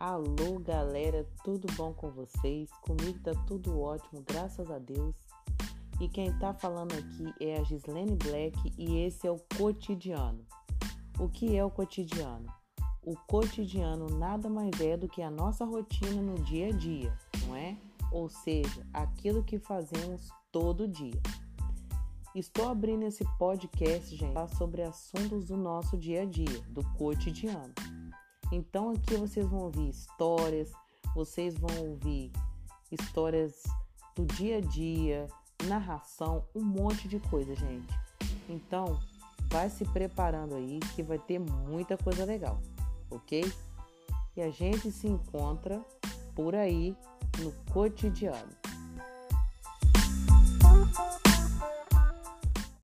Alô, galera, tudo bom com vocês? Comigo tá tudo ótimo, graças a Deus. E quem tá falando aqui é a Gislene Black e esse é o cotidiano. O que é o cotidiano? O cotidiano nada mais é do que a nossa rotina no dia a dia, não é? Ou seja, aquilo que fazemos todo dia. Estou abrindo esse podcast, gente, sobre assuntos do nosso dia a dia, do cotidiano. Então aqui vocês vão ouvir histórias, vocês vão ouvir histórias do dia a dia, narração, um monte de coisa, gente. Então, vai se preparando aí que vai ter muita coisa legal, ok? E a gente se encontra por aí no cotidiano.